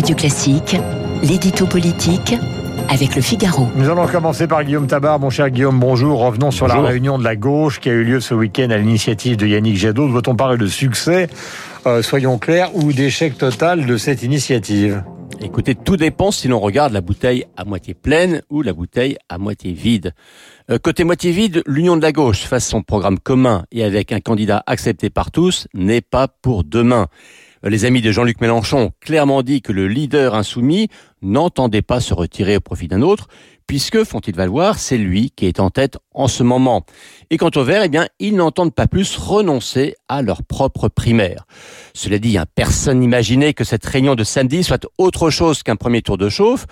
Radio Classique, l'édito politique avec le Figaro. Nous allons commencer par Guillaume Tabar. Mon cher Guillaume, bonjour. Revenons sur la réunion de la gauche qui a eu lieu ce week-end à l'initiative de Yannick Jadot. Doit-on parler de succès, euh, soyons clairs, ou d'échec total de cette initiative? Écoutez, tout dépend si l'on regarde la bouteille à moitié pleine ou la bouteille à moitié vide. Euh, côté moitié vide, l'union de la gauche face son programme commun et avec un candidat accepté par tous n'est pas pour demain. Les amis de Jean-Luc Mélenchon ont clairement dit que le leader insoumis n'entendait pas se retirer au profit d'un autre, puisque, font-ils valoir, c'est lui qui est en tête en ce moment. Et quant au Vert, eh bien, ils n'entendent pas plus renoncer à leur propre primaire. Cela dit, hein, personne n'imaginait que cette réunion de samedi soit autre chose qu'un premier tour de chauffe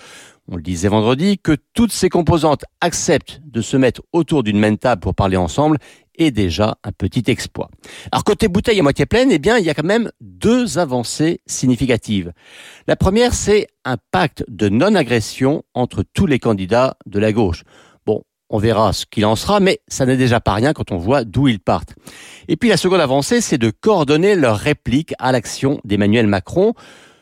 on le disait vendredi, que toutes ces composantes acceptent de se mettre autour d'une même table pour parler ensemble est déjà un petit exploit. Alors côté bouteille à moitié pleine, eh bien, il y a quand même deux avancées significatives. La première, c'est un pacte de non-agression entre tous les candidats de la gauche. Bon, on verra ce qu'il en sera, mais ça n'est déjà pas rien quand on voit d'où ils partent. Et puis la seconde avancée, c'est de coordonner leur réplique à l'action d'Emmanuel Macron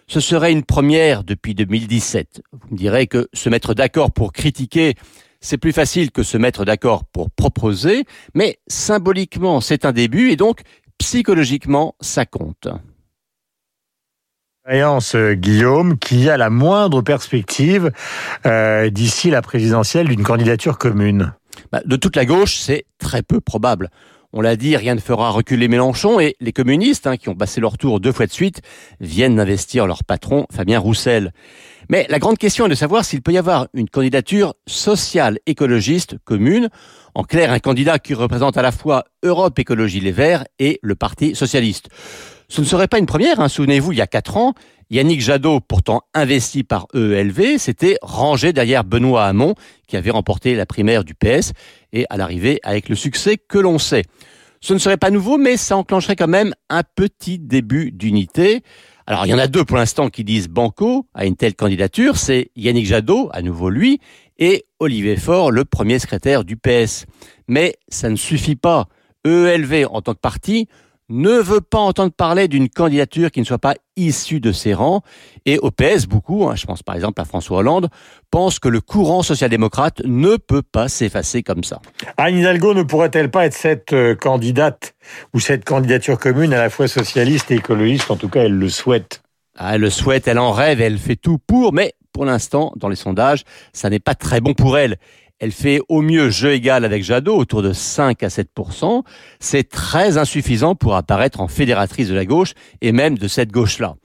ce serait une première depuis 2017. Vous me direz que se mettre d'accord pour critiquer, c'est plus facile que se mettre d'accord pour proposer, mais symboliquement, c'est un début et donc psychologiquement, ça compte. Euh, Guillaume, qui a la moindre perspective euh, d'ici la présidentielle d'une candidature commune bah, De toute la gauche, c'est très peu probable. On l'a dit, rien ne fera reculer Mélenchon et les communistes, hein, qui ont passé leur tour deux fois de suite, viennent d'investir leur patron, Fabien Roussel. Mais la grande question est de savoir s'il peut y avoir une candidature sociale écologiste commune, en clair un candidat qui représente à la fois Europe Écologie Les Verts et le Parti Socialiste. Ce ne serait pas une première, hein. souvenez-vous, il y a quatre ans, Yannick Jadot, pourtant investi par EELV, s'était rangé derrière Benoît Hamon, qui avait remporté la primaire du PS, et à l'arrivée avec le succès que l'on sait. Ce ne serait pas nouveau, mais ça enclencherait quand même un petit début d'unité. Alors il y en a deux pour l'instant qui disent banco à une telle candidature, c'est Yannick Jadot, à nouveau lui, et Olivier Faure, le premier secrétaire du PS. Mais ça ne suffit pas. EELV en tant que parti ne veut pas entendre parler d'une candidature qui ne soit pas issue de ses rangs. Et au PS, beaucoup, hein, je pense par exemple à François Hollande, pensent que le courant social-démocrate ne peut pas s'effacer comme ça. Anne Hidalgo ne pourrait-elle pas être cette euh, candidate ou cette candidature commune à la fois socialiste et écologiste? En tout cas, elle le souhaite. Ah, elle le souhaite, elle en rêve, elle fait tout pour, mais pour l'instant, dans les sondages, ça n'est pas très bon pour elle. Elle fait au mieux jeu égal avec Jadot, autour de 5 à 7 C'est très insuffisant pour apparaître en fédératrice de la gauche et même de cette gauche-là.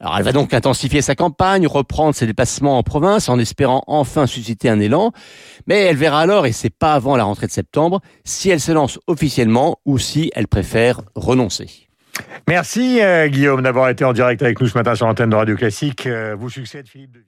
Alors elle va donc intensifier sa campagne, reprendre ses déplacements en province en espérant enfin susciter un élan, mais elle verra alors, et c'est pas avant la rentrée de septembre, si elle se lance officiellement ou si elle préfère renoncer. Merci euh, Guillaume d'avoir été en direct avec nous ce matin sur l'antenne de Radio Classique. Euh, vous succède Philippe